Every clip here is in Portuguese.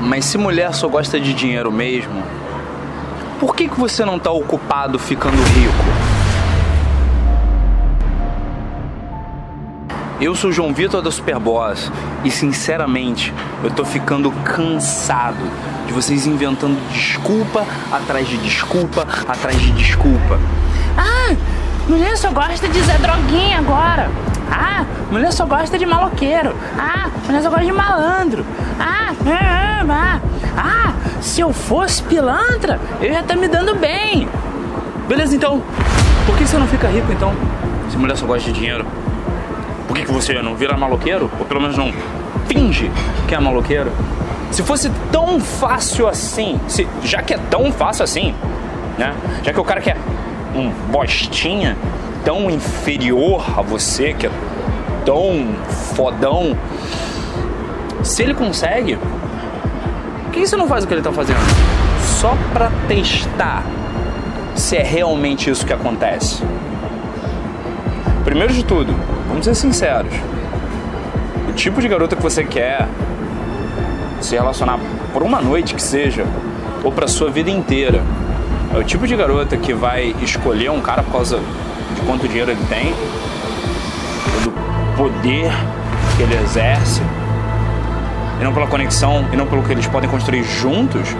Mas se mulher só gosta de dinheiro mesmo, por que, que você não tá ocupado ficando rico? Eu sou João Vitor da Superboss e sinceramente eu tô ficando cansado de vocês inventando desculpa atrás de desculpa atrás de desculpa. Ah, mulher só gosta de Zé Droguinha agora. Ah, mulher só gosta de maloqueiro. Ah, mulher só gosta de malandro. Ah, ah, ah, ah, se eu fosse pilantra, eu ia estar tá me dando bem. Beleza então. Por que você não fica rico então? Se mulher só gosta de dinheiro. Por que, que você não vira maloqueiro? Ou pelo menos não finge que é maloqueiro? Se fosse tão fácil assim, se, já que é tão fácil assim, né? Já que o cara que é um bostinha tão inferior a você, que é tão fodão, se ele consegue, por que você não faz o que ele tá fazendo? Só pra testar se é realmente isso que acontece. Primeiro de tudo, vamos ser sinceros. O tipo de garota que você quer se relacionar por uma noite que seja, ou para sua vida inteira, é o tipo de garota que vai escolher um cara por causa de quanto dinheiro ele tem, ou do poder que ele exerce, e não pela conexão, e não pelo que eles podem construir juntos.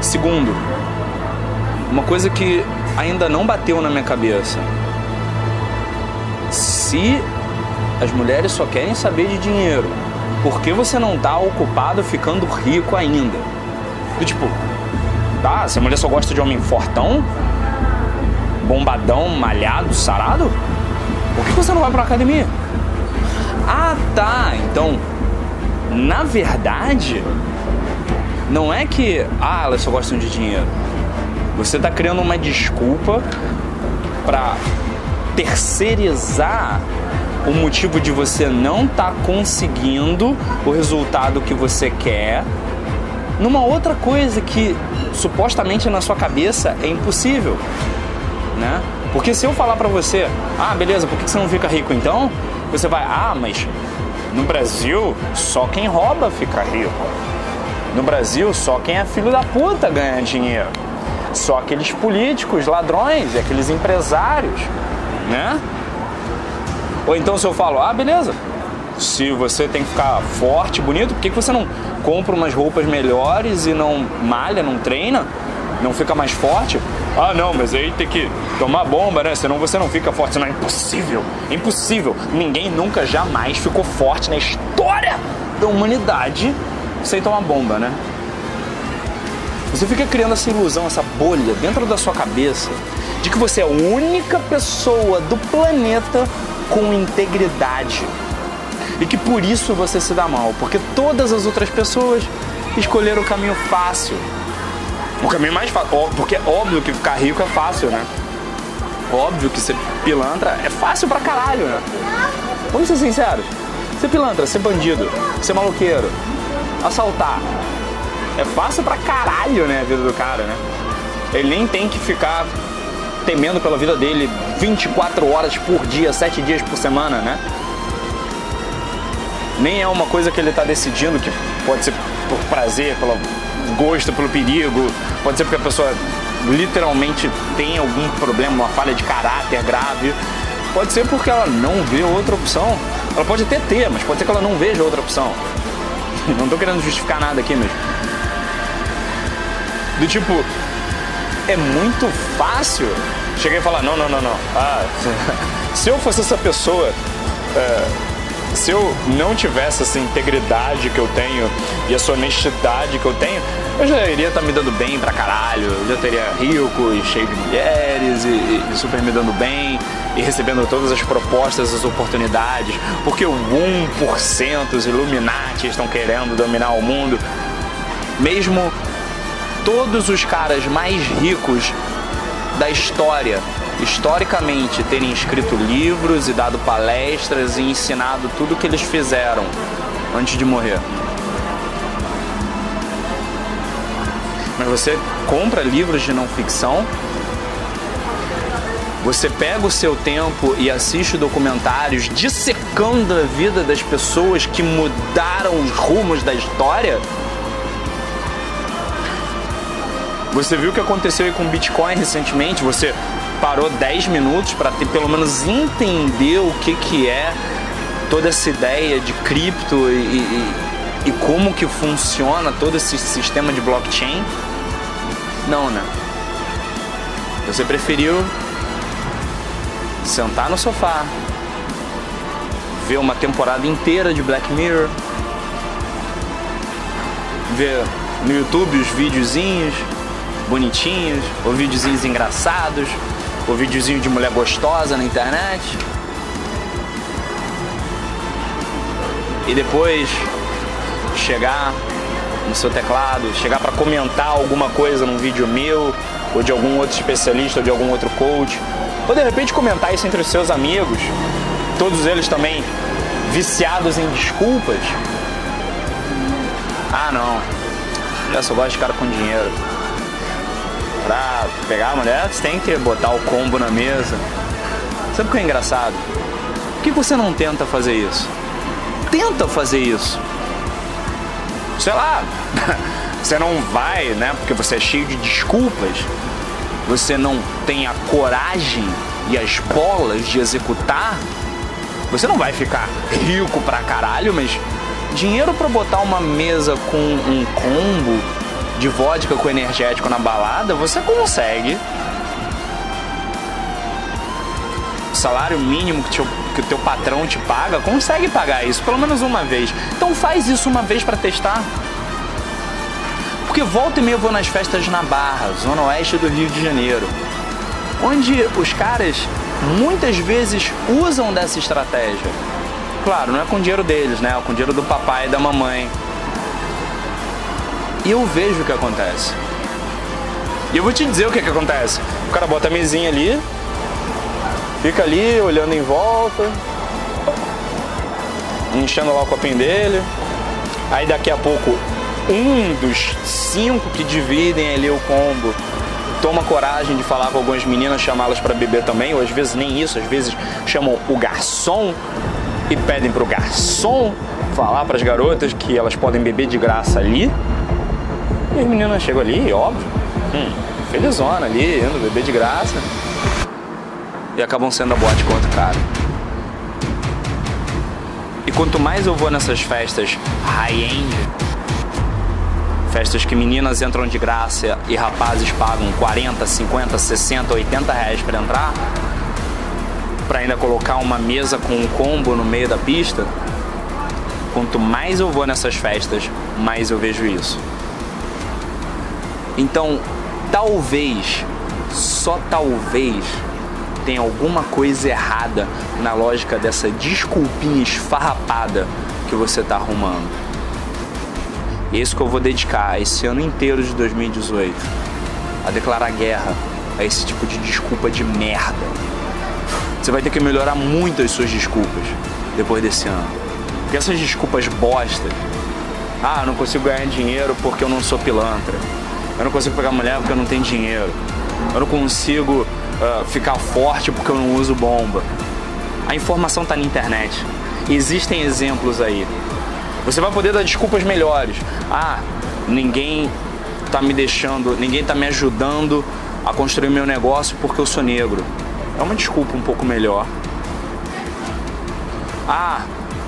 Segundo, uma coisa que ainda não bateu na minha cabeça. Se as mulheres só querem saber de dinheiro, por que você não está ocupado ficando rico ainda? Do tipo, tá, se a mulher só gosta de homem fortão, bombadão, malhado, sarado, por que você não vai pra academia? Ah, tá, então, na verdade, não é que, ah, elas só gostam de dinheiro você está criando uma desculpa para terceirizar o motivo de você não estar tá conseguindo o resultado que você quer numa outra coisa que supostamente na sua cabeça é impossível, né? Porque se eu falar para você, ah, beleza, por que você não fica rico então? Você vai, ah, mas no Brasil só quem rouba fica rico. No Brasil só quem é filho da puta ganha dinheiro. Só aqueles políticos, ladrões, aqueles empresários, né? Ou então se eu falo, ah, beleza, se você tem que ficar forte, bonito, por que você não compra umas roupas melhores e não malha, não treina? Não fica mais forte? Ah, não, mas aí tem que tomar bomba, né? Senão você não fica forte. Não, é impossível. É impossível. Ninguém nunca, jamais ficou forte na história da humanidade sem tomar bomba, né? Você fica criando essa ilusão, essa bolha dentro da sua cabeça de que você é a única pessoa do planeta com integridade. E que por isso você se dá mal, porque todas as outras pessoas escolheram o caminho fácil. O caminho mais fácil, porque é óbvio que ficar rico é fácil, né? Óbvio que ser pilantra é fácil pra caralho, né? Vamos ser sinceros. Ser pilantra, ser bandido, ser maluqueiro, assaltar, é fácil pra caralho, né, a vida do cara, né? Ele nem tem que ficar temendo pela vida dele 24 horas por dia, 7 dias por semana, né? Nem é uma coisa que ele tá decidindo, que pode ser por prazer, pelo gosto, pelo perigo, pode ser porque a pessoa literalmente tem algum problema, uma falha de caráter grave, pode ser porque ela não vê outra opção. Ela pode até ter, mas pode ser que ela não veja outra opção. Não tô querendo justificar nada aqui, mas do tipo, é muito fácil. Cheguei a falar, não, não, não, não. Ah, se eu fosse essa pessoa, é, se eu não tivesse essa integridade que eu tenho e essa honestidade que eu tenho, eu já iria estar tá me dando bem pra caralho. Eu já teria rico e cheio de mulheres e, e super me dando bem e recebendo todas as propostas, as oportunidades. Porque o 1%, os Illuminati estão querendo dominar o mundo. Mesmo todos os caras mais ricos da história, historicamente, terem escrito livros e dado palestras e ensinado tudo o que eles fizeram antes de morrer. Mas você compra livros de não ficção Você pega o seu tempo e assiste documentários dissecando a vida das pessoas que mudaram os rumos da história. Você viu o que aconteceu com o Bitcoin recentemente? Você parou 10 minutos para ter pelo menos entender o que, que é toda essa ideia de cripto e, e, e como que funciona todo esse sistema de blockchain? Não, né? Você preferiu sentar no sofá, ver uma temporada inteira de Black Mirror, ver no YouTube os videozinhos bonitinhos, ou videozinhos engraçados, ou videozinho de mulher gostosa na internet. E depois chegar no seu teclado, chegar para comentar alguma coisa num vídeo meu, ou de algum outro especialista, ou de algum outro coach, ou de repente comentar isso entre os seus amigos, todos eles também viciados em desculpas. Ah, não, eu só gosto de cara com dinheiro. Pra pegar a mulher, você tem que botar o combo na mesa. Sabe o que é engraçado? Por que você não tenta fazer isso? Tenta fazer isso. Sei lá, você não vai, né? Porque você é cheio de desculpas. Você não tem a coragem e as bolas de executar. Você não vai ficar rico pra caralho, mas dinheiro para botar uma mesa com um combo de vodka com energético na balada, você consegue. O salário mínimo que, te, que o teu patrão te paga, consegue pagar isso pelo menos uma vez. Então faz isso uma vez para testar. Porque volta e meia eu vou nas festas na Barra, zona oeste do Rio de Janeiro, onde os caras muitas vezes usam dessa estratégia. Claro, não é com o dinheiro deles, né? É com o dinheiro do papai e da mamãe. E eu vejo o que acontece. E eu vou te dizer o que, que acontece. O cara bota a mesinha ali, fica ali olhando em volta, enchendo lá o copinho dele. Aí daqui a pouco, um dos cinco que dividem ali o combo toma coragem de falar com algumas meninas, chamá-las para beber também, ou às vezes nem isso, às vezes chamam o garçom e pedem pro garçom falar para as garotas que elas podem beber de graça ali. E as meninas chegam ali, óbvio, hum, felizona ali, indo beber de graça. E acabam sendo a boate com outro cara. E quanto mais eu vou nessas festas high-end, festas que meninas entram de graça e rapazes pagam 40, 50, 60, 80 reais para entrar, para ainda colocar uma mesa com um combo no meio da pista, quanto mais eu vou nessas festas, mais eu vejo isso. Então, talvez, só talvez, tenha alguma coisa errada na lógica dessa desculpinha esfarrapada que você está arrumando. Isso que eu vou dedicar esse ano inteiro de 2018 a declarar guerra a esse tipo de desculpa de merda. Você vai ter que melhorar muito as suas desculpas depois desse ano. Porque essas desculpas bostas, ah, não consigo ganhar dinheiro porque eu não sou pilantra. Eu não consigo pegar mulher porque eu não tenho dinheiro. Eu não consigo uh, ficar forte porque eu não uso bomba. A informação está na internet. Existem exemplos aí. Você vai poder dar desculpas melhores. Ah, ninguém está me deixando, ninguém está me ajudando a construir meu negócio porque eu sou negro. É uma desculpa um pouco melhor. Ah,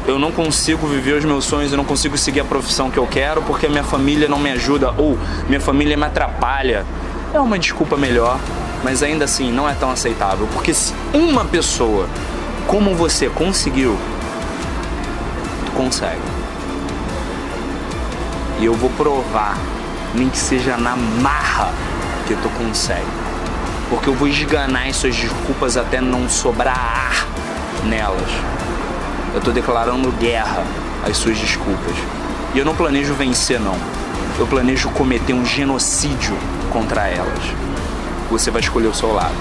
eu não consigo viver os meus sonhos, eu não consigo seguir a profissão que eu quero porque minha família não me ajuda ou minha família me atrapalha. É uma desculpa melhor, mas ainda assim não é tão aceitável, porque se uma pessoa como você conseguiu, tu consegue. E eu vou provar, nem que seja na marra, que tu consegue. Porque eu vou esganar as suas desculpas até não sobrar ar nelas. Eu estou declarando guerra às suas desculpas. E eu não planejo vencer, não. Eu planejo cometer um genocídio contra elas. Você vai escolher o seu lado.